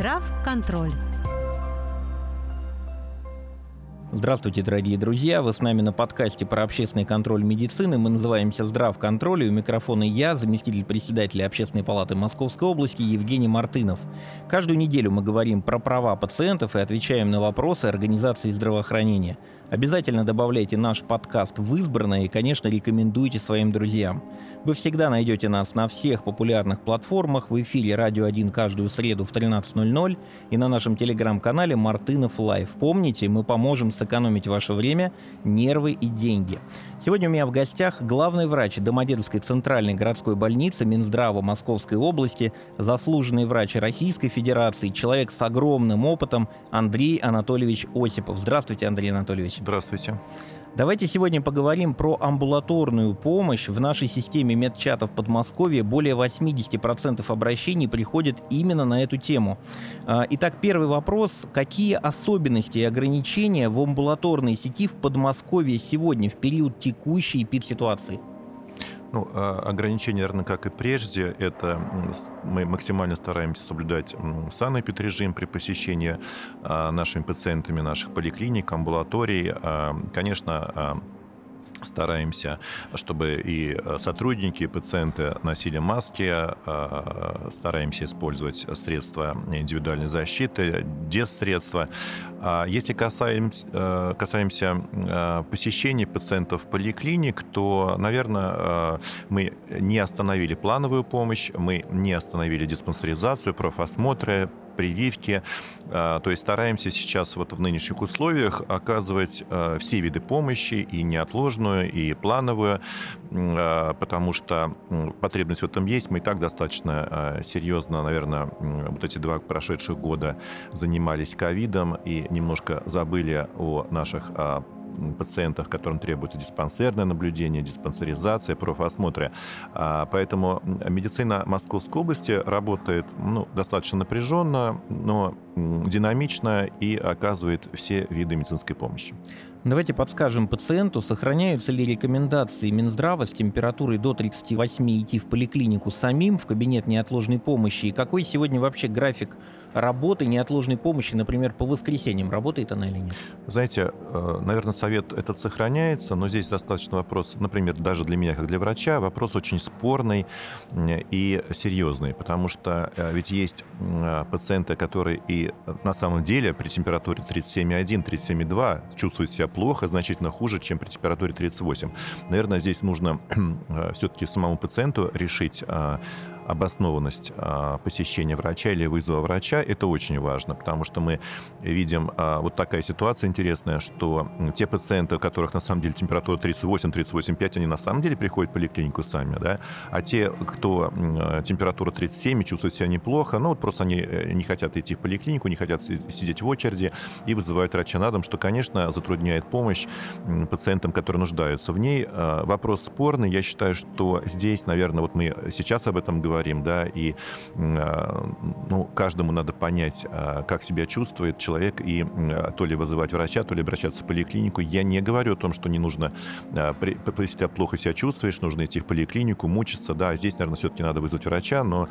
Здравконтроль. Здравствуйте, дорогие друзья! Вы с нами на подкасте про общественный контроль медицины. Мы называемся «Здравконтроль», и у микрофона я, заместитель председателя Общественной палаты Московской области Евгений Мартынов. Каждую неделю мы говорим про права пациентов и отвечаем на вопросы организации здравоохранения. Обязательно добавляйте наш подкаст в избранное и, конечно, рекомендуйте своим друзьям. Вы всегда найдете нас на всех популярных платформах, в эфире «Радио 1» каждую среду в 13.00 и на нашем телеграм-канале «Мартынов Лайв». Помните, мы поможем сэкономить ваше время, нервы и деньги. Сегодня у меня в гостях главный врач Домодедовской центральной городской больницы Минздрава Московской области, заслуженный врач Российской Федерации, человек с огромным опытом Андрей Анатольевич Осипов. Здравствуйте, Андрей Анатольевич. Здравствуйте. Давайте сегодня поговорим про амбулаторную помощь. В нашей системе медчатов Подмосковья более 80% обращений приходят именно на эту тему. А, итак, первый вопрос. Какие особенности и ограничения в амбулаторной сети в Подмосковье сегодня в период текущей эпидситуации? Ну, а, ограничения, наверное, как и прежде, это мы максимально стараемся соблюдать санэпид-режим при посещении а, нашими пациентами наших поликлиник, амбулаторий. Конечно, стараемся, чтобы и э, сотрудники, и пациенты носили маски, э, стараемся использовать средства индивидуальной защиты, дезсредства. А если касаемся, э, касаемся посещения пациентов в поликлиник, то, наверное, мы не остановили плановую помощь, мы не остановили диспансеризацию, профосмотры, прививки. А, то есть стараемся сейчас вот в нынешних условиях оказывать а, все виды помощи, и неотложную, и плановую, а, потому что потребность в этом есть. Мы и так достаточно серьезно, наверное, вот эти два прошедших года занимались ковидом и немножко забыли о наших пациентах, которым требуется диспансерное наблюдение, диспансеризация, профосмотры. А, поэтому медицина Московской области работает ну, достаточно напряженно, но динамично и оказывает все виды медицинской помощи. Давайте подскажем пациенту, сохраняются ли рекомендации Минздрава с температурой до 38 идти в поликлинику самим, в кабинет неотложной помощи, и какой сегодня вообще график работы неотложной помощи, например, по воскресеньям, работает она или нет? Знаете, э, наверное, совет этот сохраняется, но здесь достаточно вопрос, например, даже для меня, как для врача, вопрос очень спорный и серьезный, потому что э, ведь есть э, пациенты, которые и на самом деле при температуре 37,1, 37,2 чувствуют себя плохо, значительно хуже, чем при температуре 38. Наверное, здесь нужно э, все-таки самому пациенту решить, а, обоснованность а, посещения врача или вызова врача, это очень важно, потому что мы видим а, вот такая ситуация интересная, что те пациенты, у которых на самом деле температура 38-38,5, они на самом деле приходят в поликлинику сами, да, а те, кто температура 37 и чувствуют себя неплохо, ну вот просто они э, не хотят идти в поликлинику, не хотят сидеть в очереди и вызывают врача на дом, что, конечно, затрудняет помощь пациентам, которые нуждаются в ней. А, вопрос спорный. Я считаю, что здесь, наверное, вот мы сейчас об этом говорим, говорим, да, и а, ну, каждому надо понять, а, как себя чувствует человек, и а, то ли вызывать врача, то ли обращаться в поликлинику. Я не говорю о том, что не нужно, если ты плохо себя чувствуешь, нужно идти в поликлинику, мучиться, да, здесь, наверное, все-таки надо вызвать врача, но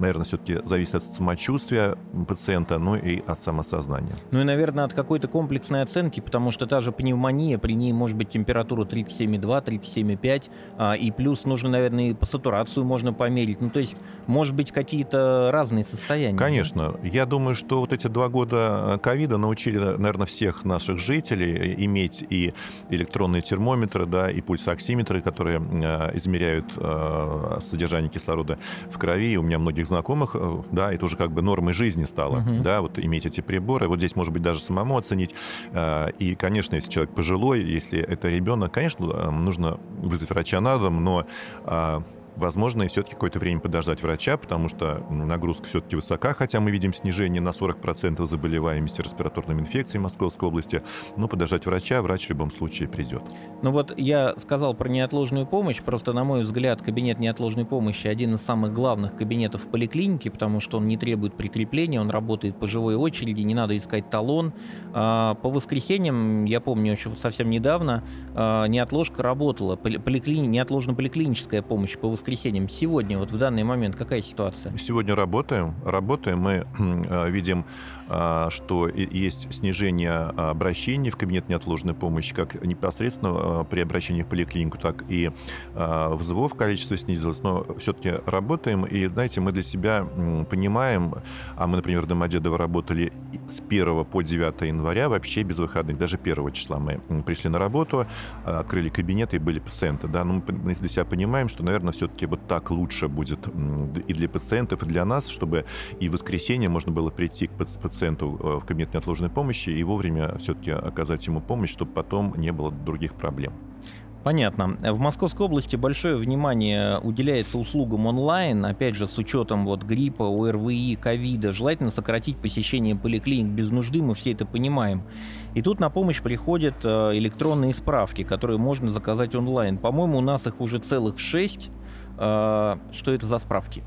наверное, все-таки зависит от самочувствия пациента, ну и от самосознания. Ну и, наверное, от какой-то комплексной оценки, потому что та же пневмония, при ней может быть температура 37,2, 37,5, а, и плюс нужно, наверное, и по сатурацию можно померить. Ну, то есть, может быть, какие-то разные состояния. Конечно. Я думаю, что вот эти два года ковида научили, наверное, всех наших жителей иметь и электронные термометры, да, и пульсоксиметры, которые а, измеряют содержание кислорода в крови. У меня многих знакомых, э, да, это уже как бы нормой жизни стало, uh-huh. да, вот иметь эти приборы. Вот здесь, может быть, даже самому оценить. Э, и, конечно, если человек пожилой, если это ребенок, конечно, э, нужно вызвать врача на дом, но возможно, и все-таки какое-то время подождать врача, потому что нагрузка все-таки высока, хотя мы видим снижение на 40% заболеваемости респираторными инфекциями Московской области. Но подождать врача, врач в любом случае придет. Ну вот я сказал про неотложную помощь, просто, на мой взгляд, кабинет неотложной помощи один из самых главных кабинетов в поликлинике, потому что он не требует прикрепления, он работает по живой очереди, не надо искать талон. А, по воскресеньям, я помню, еще совсем недавно, а, неотложка работала, поликлини... неотложно поликлиническая помощь по воскресеньям воскресеньям. Сегодня, вот в данный момент, какая ситуация? Сегодня работаем. Работаем. Мы э, видим, э, что есть снижение обращений в кабинет неотложной помощи, как непосредственно при обращении в поликлинику, так и вызовов количество снизилось. Но все-таки работаем. И, знаете, мы для себя понимаем, а мы, например, в Домодедово работали с 1 по 9 января вообще без выходных. Даже 1 числа мы пришли на работу, открыли кабинеты и были пациенты. Да? Но мы для себя понимаем, что, наверное, все-таки вот так лучше будет и для пациентов, и для нас, чтобы и в воскресенье можно было прийти к пациенту э, в кабинет неотложной помощи и вовремя все-таки оказать ему помощь, чтобы потом не было других проблем. Понятно. В Московской области большое внимание уделяется услугам онлайн, опять же, с учетом вот гриппа, ОРВИ, ковида. Желательно сократить посещение поликлиник без нужды, мы все это понимаем. И тут на помощь приходят э, электронные справки, которые можно заказать онлайн. По-моему, у нас их уже целых шесть. Э, что это за справки?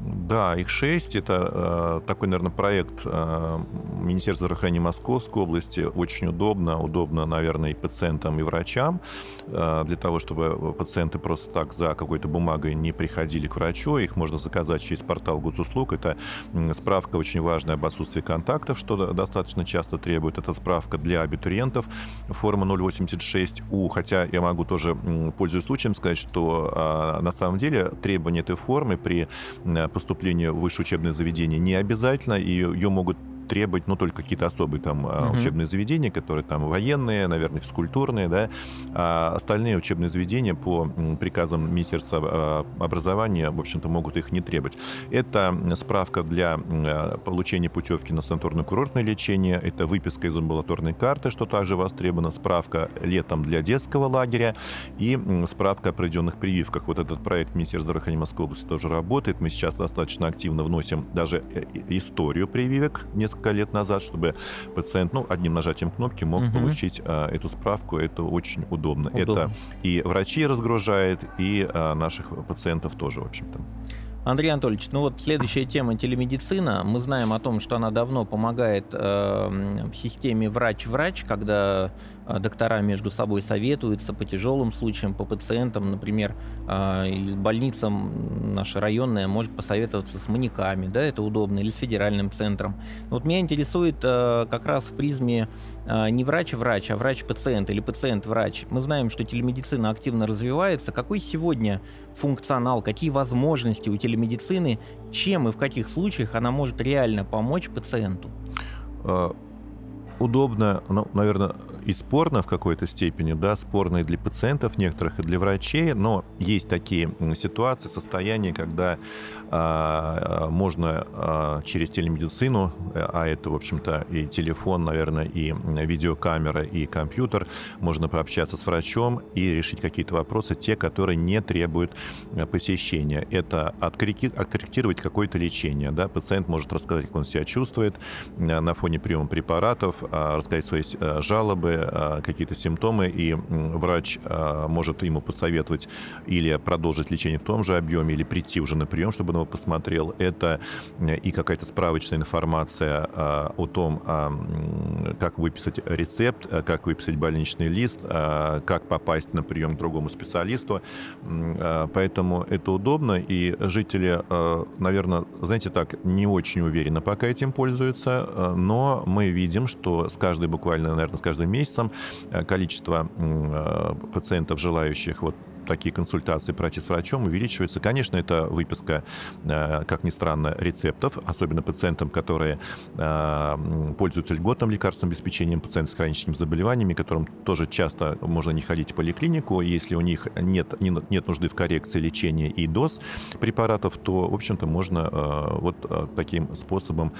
Да, их шесть. Это э, такой, наверное, проект э, Министерства здравоохранения Московской области. Очень удобно. Удобно, наверное, и пациентам, и врачам. Э, для того, чтобы пациенты просто так за какой-то бумагой не приходили к врачу. Их можно заказать через портал госуслуг. Это справка очень важная об отсутствии контактов, что достаточно часто требует. Это справка для абитуриентов. Форма 086У. Хотя я могу тоже, пользуясь случаем, сказать, что э, на самом деле требования этой формы при поступление в высшее учебное заведение не обязательно, и ее могут требовать, ну, только какие-то особые там угу. учебные заведения, которые там военные, наверное, физкультурные, да, а остальные учебные заведения по приказам Министерства а, образования, в общем-то, могут их не требовать. Это справка для а, получения путевки на санаторно-курортное лечение, это выписка из амбулаторной карты, что также востребовано, справка летом для детского лагеря и справка о проведенных прививках. Вот этот проект Министерства здравоохранения Москвы области тоже работает. Мы сейчас достаточно активно вносим даже э, историю прививок, несколько несколько лет назад, чтобы пациент, ну, одним нажатием кнопки мог угу. получить а, эту справку. Это очень удобно. удобно. Это и врачи разгружает, и а, наших пациентов тоже, в общем-то. Андрей Анатольевич, ну вот следующая тема телемедицина. Мы знаем о том, что она давно помогает э, в системе врач-врач, когда доктора между собой советуются по тяжелым случаям, по пациентам, например, э, больницам наша районная может посоветоваться с маньяками, да, это удобно, или с федеральным центром. Вот меня интересует э, как раз в призме не врач-врач, а врач-пациент или пациент-врач. Мы знаем, что телемедицина активно развивается. Какой сегодня функционал, какие возможности у телемедицины чем и в каких случаях она может реально помочь пациенту? А, удобно, ну, наверное, и спорно в какой-то степени, да, спорно и для пациентов некоторых, и для врачей, но есть такие ситуации, состояния, когда а, можно а, через телемедицину, а это, в общем-то, и телефон, наверное, и видеокамера, и компьютер, можно пообщаться с врачом и решить какие-то вопросы, те, которые не требуют э, посещения. Это откорректировать какое-то лечение, да, пациент может рассказать, как он себя чувствует э, на фоне приема препаратов, а, рассказать свои э, жалобы, а, какие-то симптомы, и врач а, может ему посоветовать или продолжить лечение в том же объеме, или прийти уже на прием, чтобы он его посмотрел. Это э, и какая-то справочная информация о том, как выписать рецепт, как выписать больничный лист, как попасть на прием к другому специалисту. Поэтому это удобно, и жители, наверное, знаете так, не очень уверенно пока этим пользуются, но мы видим, что с каждой буквально, наверное, с каждым месяцем месяцем. Э, количество э, пациентов, желающих вот такие консультации пройти с врачом увеличивается. Конечно, это выписка, э, как ни странно, рецептов, особенно пациентам, которые э, пользуются льготным лекарственным обеспечением, пациенты с хроническими заболеваниями, которым тоже часто можно не ходить в поликлинику. Если у них нет, нет нужды в коррекции лечения и доз препаратов, то, в общем-то, можно э, вот таким способом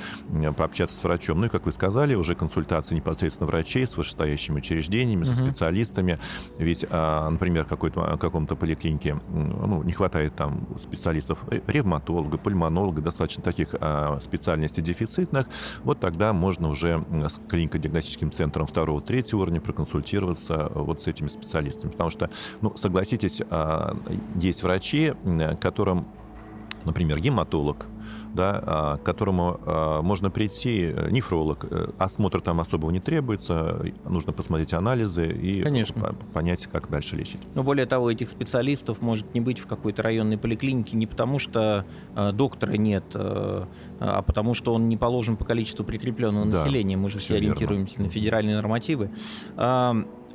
пообщаться с врачом. Ну и, как вы сказали, уже консультации непосредственно врачей с вышестоящими учреждениями, со специалистами. Ведь, например, какой-то каком каком-то поликлинике ну, не хватает там специалистов, ревматолога, пульмонолога, достаточно таких а, специальностей дефицитных, вот тогда можно уже с клинико-диагностическим центром второго, третьего уровня проконсультироваться вот с этими специалистами. Потому что, ну, согласитесь, а, есть врачи, которым например, гематолог, да, а, к которому а, можно прийти, э, нефролог, э, осмотр там особого не требуется, нужно посмотреть анализы и Конечно. понять, как дальше лечить. Но более того, этих специалистов может не быть в какой-то районной поликлинике не потому, что э, доктора нет, а потому что он не положен по количеству прикрепленного да, населения. Мы же все, все ориентируемся верно. на федеральные нормативы.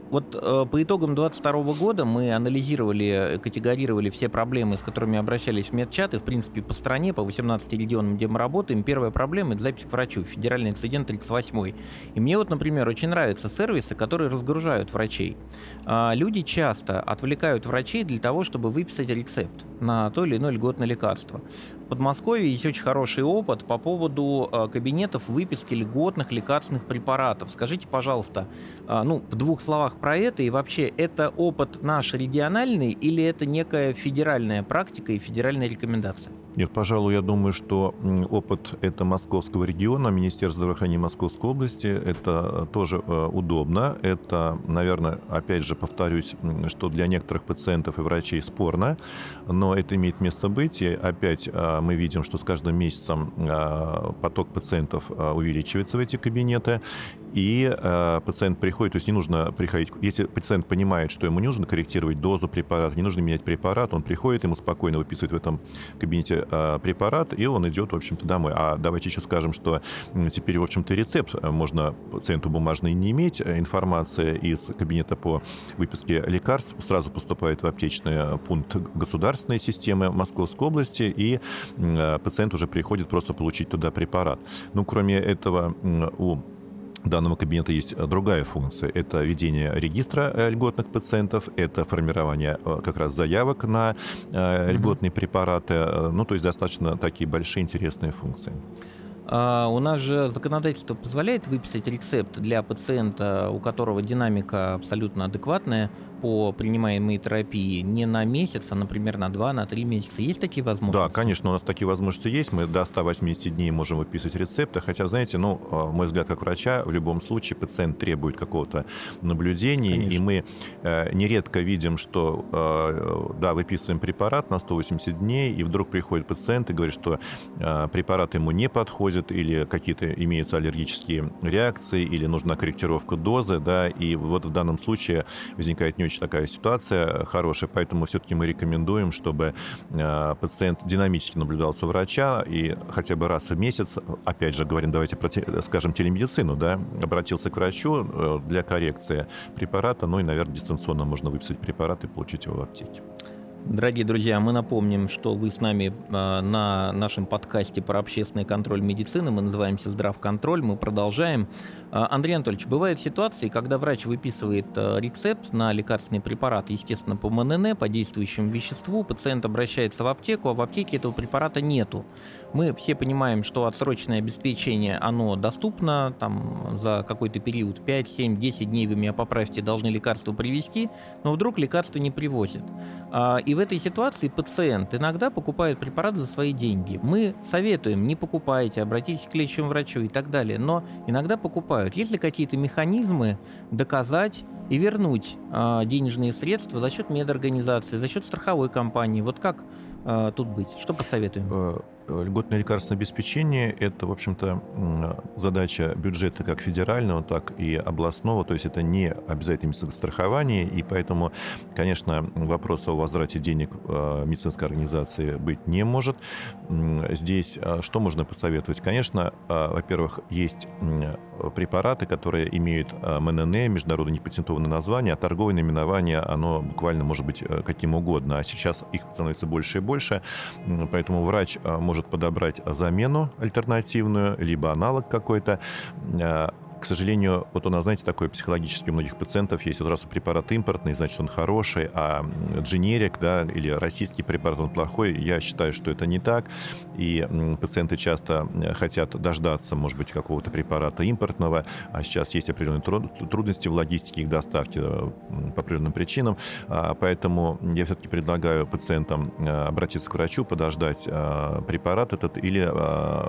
Вот э, по итогам 2022 года мы анализировали, категорировали все проблемы, с которыми обращались в медчаты, в принципе, по стране, по 18 регионам, где мы работаем. Первая проблема – это запись к врачу, федеральный инцидент 38. И мне вот, например, очень нравятся сервисы, которые разгружают врачей. А, люди часто отвлекают врачей для того, чтобы выписать рецепт на то или иное льготное лекарство. Подмосковье есть очень хороший опыт по поводу э, кабинетов выписки льготных лекарственных препаратов. Скажите, пожалуйста, э, ну, в двух словах про это и вообще, это опыт наш региональный или это некая федеральная практика и федеральная рекомендация? Нет, пожалуй, я думаю, что опыт это московского региона, Министерства здравоохранения Московской области. Это тоже э, удобно. Это, наверное, опять же повторюсь, что для некоторых пациентов и врачей спорно, но это имеет место быть. И опять э, мы видим, что с каждым месяцем э, поток пациентов увеличивается в эти кабинеты и э, пациент приходит, то есть не нужно приходить, если пациент понимает, что ему не нужно корректировать дозу препарата, не нужно менять препарат, он приходит, ему спокойно выписывает в этом кабинете э, препарат, и он идет, в общем-то, домой. А давайте еще скажем, что теперь, в общем-то, рецепт можно пациенту бумажный не иметь, э, информация из кабинета по выписке лекарств сразу поступает в аптечный пункт государственной системы Московской области, и э, пациент уже приходит просто получить туда препарат. Ну, кроме этого, у данного кабинета есть э, другая функция. Это ведение регистра э, льготных пациентов, это формирование э, как раз заявок на льготные препараты. Ну, то есть достаточно такие большие интересные функции. А у нас же законодательство позволяет выписать рецепт для пациента, у которого динамика абсолютно адекватная, по принимаемой терапии не на месяц, а, например, на два, на три месяца. Есть такие возможности? Да, конечно, у нас такие возможности есть. Мы до 180 дней можем выписывать рецепты. Хотя, знаете, ну, а, мой взгляд как врача, в любом случае пациент требует какого-то наблюдения. Конечно. И мы э, нередко видим, что, э, да, выписываем препарат на 180 дней, и вдруг приходит пациент и говорит, что э, препарат ему не подходит, или какие-то имеются аллергические реакции, или нужна корректировка дозы, да, и вот в данном случае возникает не очень очень такая ситуация хорошая, поэтому все-таки мы рекомендуем, чтобы э, пациент динамически наблюдался у врача и хотя бы раз в месяц, опять же говорим, давайте скажем, телемедицину, да, обратился к врачу э, для коррекции препарата, ну и, наверное, дистанционно можно выписать препарат и получить его в аптеке. Дорогие друзья, мы напомним, что вы с нами а, на нашем подкасте про общественный контроль медицины. Мы называемся «Здравконтроль». Мы продолжаем. А, Андрей Анатольевич, бывают ситуации, когда врач выписывает а, рецепт на лекарственный препарат, естественно, по МНН, по действующему веществу. Пациент обращается в аптеку, а в аптеке этого препарата нету. Мы все понимаем, что отсроченное обеспечение, оно доступно, там за какой-то период 5, 7, 10 дней вы меня поправьте, должны лекарство привезти, но вдруг лекарство не привозят. И в этой ситуации пациент иногда покупает препарат за свои деньги. Мы советуем, не покупайте, обратитесь к лечащему врачу и так далее, но иногда покупают. Есть ли какие-то механизмы доказать и вернуть э, денежные средства за счет медорганизации, за счет страховой компании? Вот как э, тут быть? Что посоветуем? Э, льготное лекарственное обеспечение – это, в общем-то, задача бюджета как федерального, так и областного, то есть это не обязательно медицинское страхование, и поэтому, конечно, вопрос о возврате денег медицинской организации быть не может. Здесь что можно посоветовать? Конечно, во-первых, есть препараты, которые имеют МНН, международно непатентованное название, а торговое наименование, оно буквально может быть э, каким угодно, а сейчас их становится больше и больше, поэтому врач может может подобрать замену альтернативную, либо аналог какой-то. Э, к сожалению, вот у нас, знаете, такой психологический у многих пациентов есть, вот раз препарат импортный, значит, он хороший, а дженерик, да, или российский препарат, он плохой. Я считаю, что это не так, и пациенты часто хотят дождаться, может быть, какого-то препарата импортного, а сейчас есть определенные трудности в логистике их доставки э, по определенным причинам, а, поэтому я все-таки предлагаю пациентам э, обратиться к врачу, подождать э, препарат этот или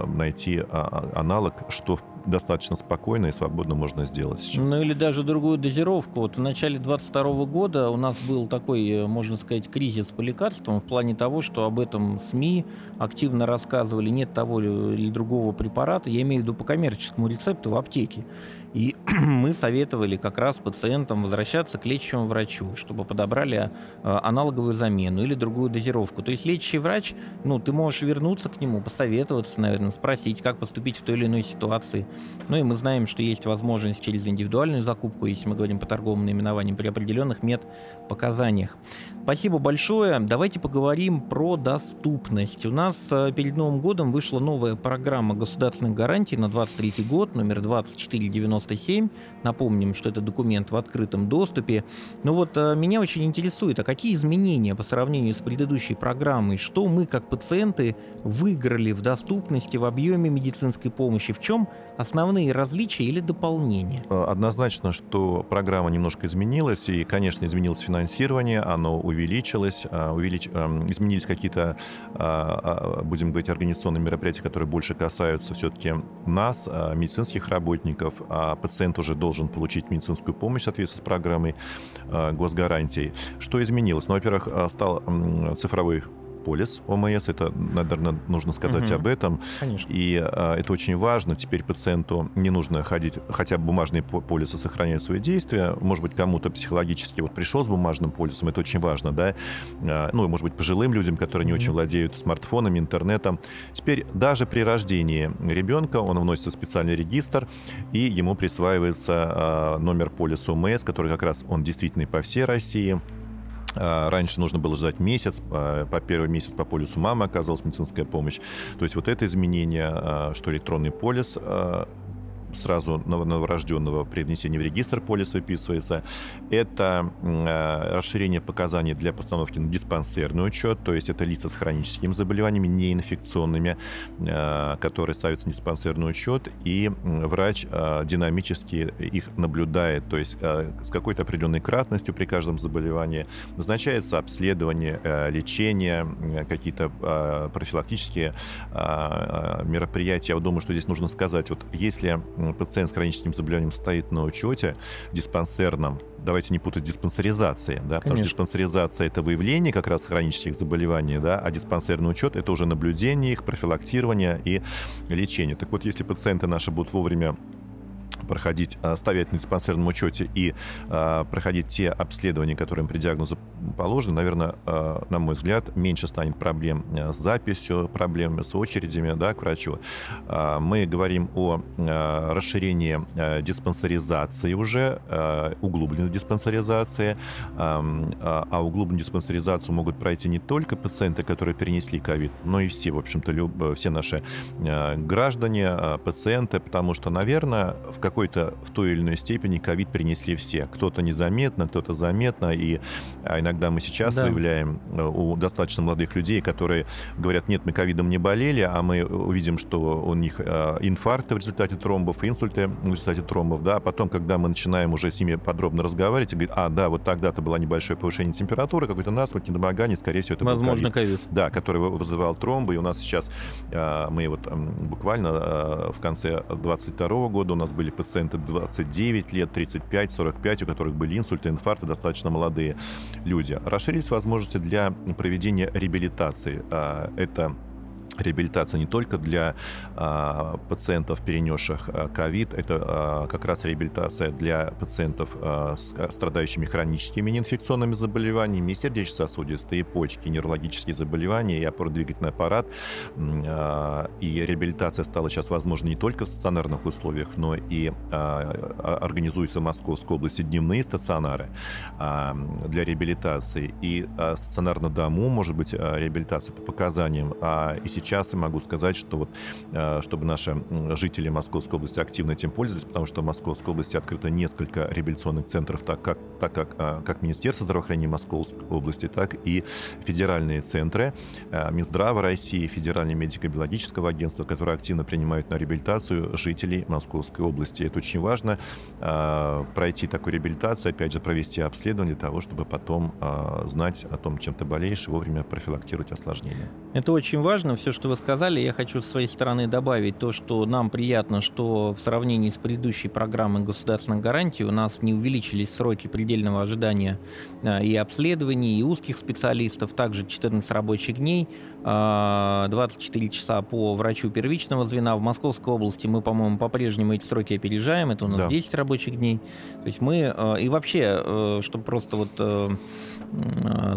найти а, аналог, что достаточно спокойно и свободно можно сделать сейчас. Ну или даже другую дозировку. Вот в начале 2022 года у нас был такой, э, можно сказать, кризис по лекарствам в плане того, что об этом СМИ активно рассказывали, нет того или другого препарата, я имею в виду по коммерческому рецепту в аптеке. И мы советовали как раз пациентам возвращаться к лечащему врачу, чтобы подобрали э, аналоговую замену или другую дозировку. То есть лечащий врач, ну, ты можешь вернуться к нему, посоветоваться, наверное, спросить, как поступить в той или иной ситуации. Ну и мы знаем, что есть возможность через индивидуальную закупку, если мы говорим по торговым наименованиям, при определенных медпоказаниях. Спасибо большое. Давайте поговорим про доступность. У нас э, перед Новым годом вышла новая программа государственных гарантий на 23 год, номер 2490 97. Напомним, что это документ в открытом доступе. Но вот э, меня очень интересует, а какие изменения по сравнению с предыдущей программой? Что мы, как пациенты, выиграли в доступности, в объеме медицинской помощи? В чем основные различия или дополнения? Э, однозначно, что программа немножко изменилась, и, конечно, изменилось финансирование, оно увеличилось, э, увелич... изменились какие-то, будем говорить, организационные мероприятия, которые больше касаются все-таки нас, медицинских работников, а пациент уже должен получить медицинскую помощь в соответствии с программой а, госгарантий. Что изменилось? Ну, во-первых, а, стал цифровой полис ОМС. Это, наверное, нужно сказать угу. об этом. Конечно. И а, это очень важно. Теперь пациенту не нужно ходить, хотя бумажные полисы сохраняют свои действия. Может быть, кому-то психологически вот пришел с бумажным полисом, это очень важно, да. А, ну, может быть, пожилым людям, которые не угу. очень владеют смартфонами, интернетом. Теперь даже при рождении ребенка он вносится в специальный регистр, и ему присваивается а, номер полиса ОМС, который как раз он действительный по всей России. А, раньше нужно было ждать месяц, а, по первый месяц по полюсу мамы оказалась медицинская помощь. То есть вот это изменение, а, что электронный полис сразу новорожденного при внесении в регистр полис выписывается. Это э, расширение показаний для постановки на диспансерный учет, то есть это лица с хроническими заболеваниями, неинфекционными, э, которые ставятся на диспансерный учет, и врач э, динамически их наблюдает, то есть с какой-то определенной кратностью при каждом заболевании назначается обследование, лечение, какие-то профилактические мероприятия. Я думаю, что здесь нужно сказать, вот если пациент с хроническим заболеванием стоит на учете диспансерном, давайте не путать диспансеризации, да, потому что диспансеризация это выявление как раз хронических заболеваний, да, а диспансерный учет это уже наблюдение их, профилактирование и лечение. Так вот, если пациенты наши будут вовремя проходить, а, стоять на диспансерном учете и а, проходить те обследования, которые им при диагнозу положены, наверное, а, на мой взгляд, меньше станет проблем с записью, проблемами с очередями да, к врачу. Мы говорим о расширении диспансеризации уже, углубленной диспансеризации, а углубленную диспансеризацию могут пройти не только пациенты, которые перенесли ковид, но и все, в общем-то, все наши граждане, пациенты, потому что, наверное, в какой-то, в той или иной степени ковид принесли все. Кто-то незаметно, кто-то заметно. И а иногда мы сейчас да. выявляем э, у достаточно молодых людей, которые говорят, нет, мы ковидом не болели, а мы увидим, что у них э, инфаркты в результате тромбов, инсульты в результате тромбов. Да? А потом, когда мы начинаем уже с ними подробно разговаривать, и говорит, а, да, вот тогда-то было небольшое повышение температуры, какой-то насморк, недомогание, скорее всего, это Возможно, ковид. Да, который вызывал тромбы. И у нас сейчас, э, мы вот буквально в конце 22 года у нас были пациенты 29 лет, 35, 45, у которых были инсульты, инфаркты, достаточно молодые люди. Расширились возможности для проведения реабилитации. А, это реабилитация не только для а, пациентов, перенесших а, ковид, это а, как раз реабилитация для пациентов, а, с, а, страдающими хроническими неинфекционными заболеваниями, сердечно-сосудистые, почки, неврологические заболевания и опорно-двигательный аппарат. А, и реабилитация стала сейчас возможна не только в стационарных условиях, но и а, а организуются в Московской области дневные стационары а, для реабилитации. И а, стационар на дому, может быть, а, реабилитация по показаниям. А, и сейчас сейчас и могу сказать, что вот, э, чтобы наши жители Московской области активно этим пользовались, потому что в Московской области открыто несколько реабилитационных центров, так как, так как, э, как Министерство здравоохранения Московской области, так и федеральные центры э, Минздрава России, Федеральное медико-биологического агентства, которые активно принимают на реабилитацию жителей Московской области. Это очень важно, пройти такую реабилитацию, опять же, провести обследование для того, чтобы потом знать о том, чем ты болеешь, и вовремя профилактировать осложнения. Это очень важно. Все, что вы сказали. Я хочу с своей стороны добавить то, что нам приятно, что в сравнении с предыдущей программой государственных гарантий у нас не увеличились сроки предельного ожидания а, и обследований, и узких специалистов, также 14 рабочих дней, 24 а, часа по врачу первичного звена. В Московской области мы, по-моему, по-прежнему эти сроки опережаем, это у нас да. 10 рабочих дней. То есть мы, э, и вообще, э, чтобы просто вот э,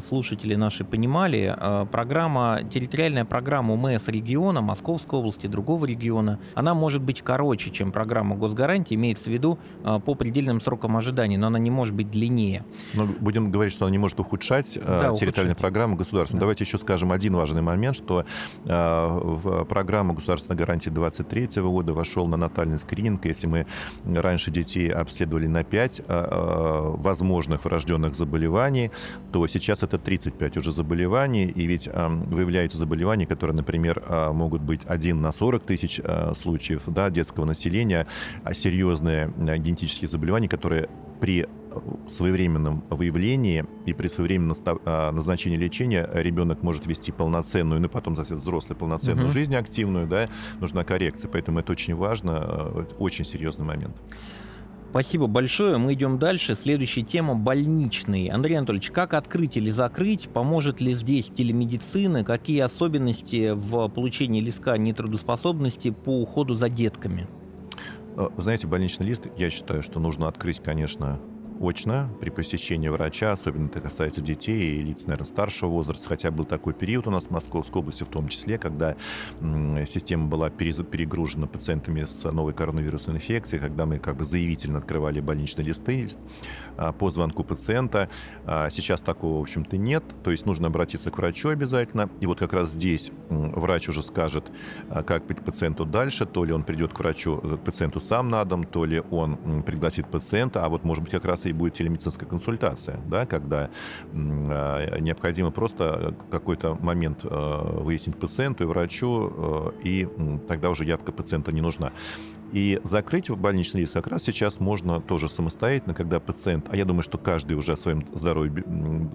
слушатели наши понимали, программа, территориальная программа УМС региона, Московской области, другого региона, она может быть короче, чем программа госгарантии, имеется в виду по предельным срокам ожидания, но она не может быть длиннее. Но будем говорить, что она не может ухудшать да, территориальную ухудшать. программу государства. Да. Давайте еще скажем один важный момент, что в программу государственной гарантии 2023 года вошел на натальный скрининг. Если мы раньше детей обследовали на 5 возможных врожденных заболеваний, то сейчас это 35 уже заболеваний, и ведь выявляются заболевания, которые, например, а, могут быть 1 на 40 тысяч а, случаев да, детского населения, а серьезные генетические заболевания, которые при своевременном выявлении и при своевременном назначении лечения ребенок может вести полноценную, ну потом, кстати, взрослую полноценную угу. жизнь активную, да, нужна коррекция, поэтому это очень важно, очень серьезный момент. Спасибо большое. Мы идем дальше. Следующая тема – больничный. Андрей Анатольевич, как открыть или закрыть? Поможет ли здесь телемедицина? Какие особенности в получении листка нетрудоспособности по уходу за детками? Вы знаете, больничный лист, я считаю, что нужно открыть, конечно, очно при посещении врача, особенно это касается детей и лиц, наверное, старшего возраста, хотя был такой период у нас в Московской области в том числе, когда система была перегружена пациентами с новой коронавирусной инфекцией, когда мы как бы заявительно открывали больничные листы а, по звонку пациента. А, сейчас такого, в общем-то, нет, то есть нужно обратиться к врачу обязательно, и вот как раз здесь врач уже скажет, а, как быть пациенту дальше, то ли он придет к врачу, к пациенту сам на дом, то ли он пригласит пациента, а вот может быть как раз и и будет телемедицинская консультация, да, когда необходимо просто какой-то момент э, выяснить пациенту и врачу, э, и тогда уже явка пациента не нужна. И закрыть больничный лист как раз сейчас можно тоже самостоятельно, когда пациент, а я думаю, что каждый уже о своем здоровье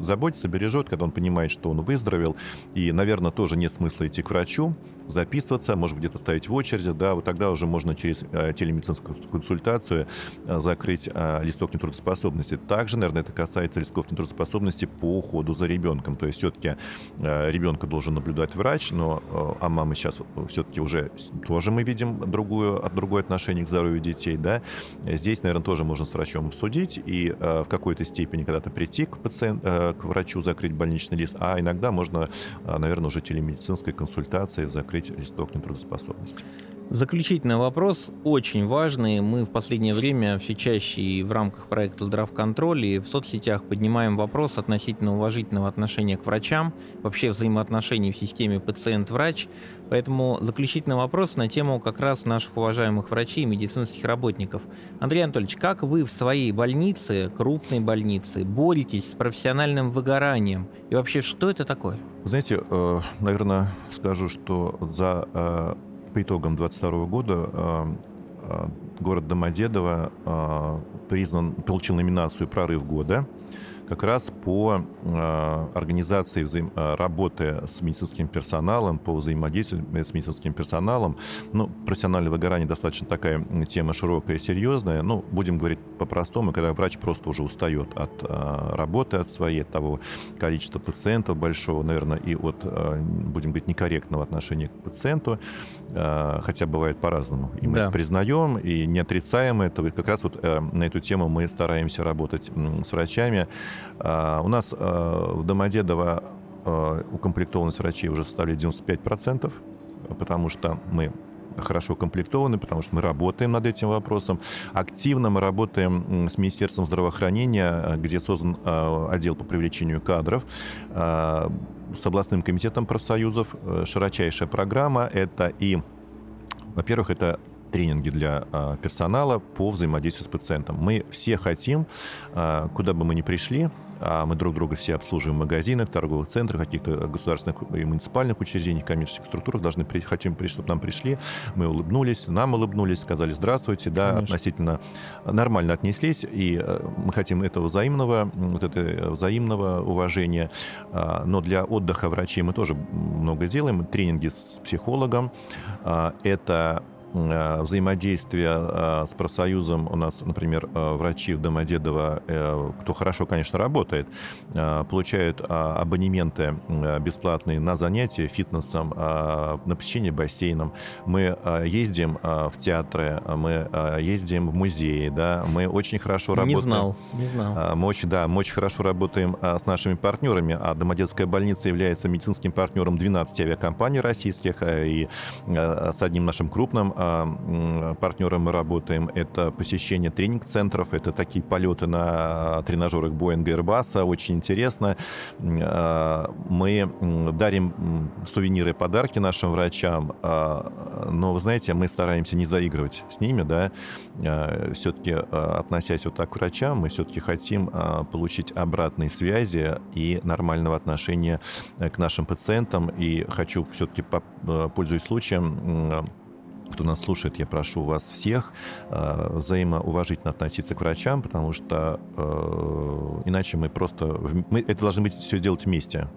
заботится, бережет, когда он понимает, что он выздоровел, и, наверное, тоже нет смысла идти к врачу, записываться, может быть, где-то стоять в очереди, да, вот тогда уже можно через э, телемедицинскую консультацию э, закрыть э, листок нетрудоспособности. Также, наверное, это касается листков нетрудоспособности по уходу за ребенком. То есть все-таки ребенка должен наблюдать врач, но а мамы сейчас все-таки уже тоже мы видим другую, другое отношение к здоровью детей, да. Здесь, наверное, тоже можно с врачом обсудить и в какой-то степени когда-то прийти к, пациент, к врачу, закрыть больничный лист, а иногда можно, наверное, уже телемедицинской консультацией закрыть листок нетрудоспособности. Заключительный вопрос, очень важный. Мы в последнее время все чаще и в рамках проекта «Здравконтроль» и в соцсетях поднимаем вопрос относительно уважительного отношения к врачам, вообще взаимоотношений в системе пациент-врач. Поэтому заключительный вопрос на тему как раз наших уважаемых врачей и медицинских работников. Андрей Анатольевич, как вы в своей больнице, крупной больнице, боретесь с профессиональным выгоранием? И вообще, что это такое? Знаете, э, наверное, скажу, что за э, по итогам 2022 года э, город Домодедово признан, получил номинацию «Прорыв года» как раз по э, организации взаим... Э, работы с медицинским персоналом, по взаимодействию с медицинским персоналом. Ну, профессиональное выгорание достаточно такая тема широкая и серьезная. Ну, будем говорить по-простому, когда врач просто уже устает от э, работы, от своей, от того количества пациентов большого, наверное, и от, будем говорить, некорректного отношения к пациенту, хотя бывает по-разному. И мы да. признаем, и не отрицаем этого. И как раз вот на эту тему мы стараемся работать с врачами. А, у нас а, в Домодедово а, укомплектованность врачей уже составляет 95%, потому что мы хорошо укомплектованы, потому что мы работаем над этим вопросом. Активно мы работаем с Министерством здравоохранения, где создан отдел по привлечению кадров с областным комитетом профсоюзов. Э, широчайшая программа. Это и, во-первых, это тренинги для а, персонала по взаимодействию с пациентом. Мы все хотим, а, куда бы мы ни пришли, а мы друг друга все обслуживаем в магазинах, торговых центрах, каких-то государственных и муниципальных учреждениях, коммерческих структурах, должны при, хотим, чтобы нам пришли, мы улыбнулись, нам улыбнулись, сказали здравствуйте, да, Конечно. относительно нормально отнеслись, и э, мы хотим этого взаимного, вот это взаимного уважения, но для отдыха врачей мы тоже много делаем, тренинги с психологом, это Э, взаимодействие э, с профсоюзом у нас, например, э, врачи в Домодедово, кто хорошо, конечно, работает, получают абонементы бесплатные на занятия фитнесом, на посещение бассейном. Мы ездим в театры, мы ездим в музеи, да, мы очень хорошо работаем. Не знал, не знал. Мы очень, да, мы очень хорошо работаем с нашими партнерами, а Домодедовская больница является медицинским партнером 12 авиакомпаний российских, и с одним нашим крупным партнером мы работаем. Это посещение тренинг-центров, это такие полеты на тренажерах Боинга и Airbus. Очень интересно. А, мы дарим сувениры и подарки нашим врачам, а, но, вы знаете, мы стараемся не заигрывать с ними, да. А, все-таки, относясь вот так к врачам, мы все-таки хотим получить обратные связи и нормального отношения к нашим пациентам. И хочу все-таки, пользуясь случаем, кто нас слушает, я прошу вас всех э, взаимоуважительно относиться к врачам, потому что э, иначе мы просто... Мы это должны быть все делать вместе.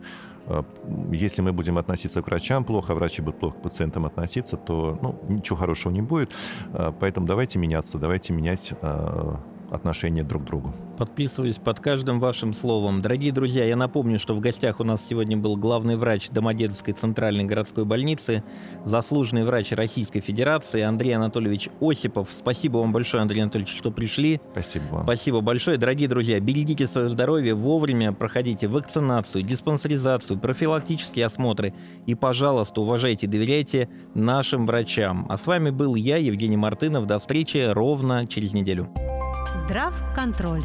Э, если мы будем относиться к врачам плохо, а врачи будут плохо к пациентам относиться, то ну, ничего хорошего не будет. Э, поэтому давайте меняться, давайте менять э, отношение друг к другу. Подписываюсь под каждым вашим словом. Дорогие друзья, я напомню, что в гостях у нас сегодня был главный врач Домодедовской центральной городской больницы, заслуженный врач Российской Федерации Андрей Анатольевич Осипов. Спасибо вам большое, Андрей Анатольевич, что пришли. Спасибо вам. Спасибо большое. Дорогие друзья, берегите свое здоровье, вовремя проходите вакцинацию, диспансеризацию, профилактические осмотры и, пожалуйста, уважайте и доверяйте нашим врачам. А с вами был я, Евгений Мартынов. До встречи ровно через неделю. Здравконтроль.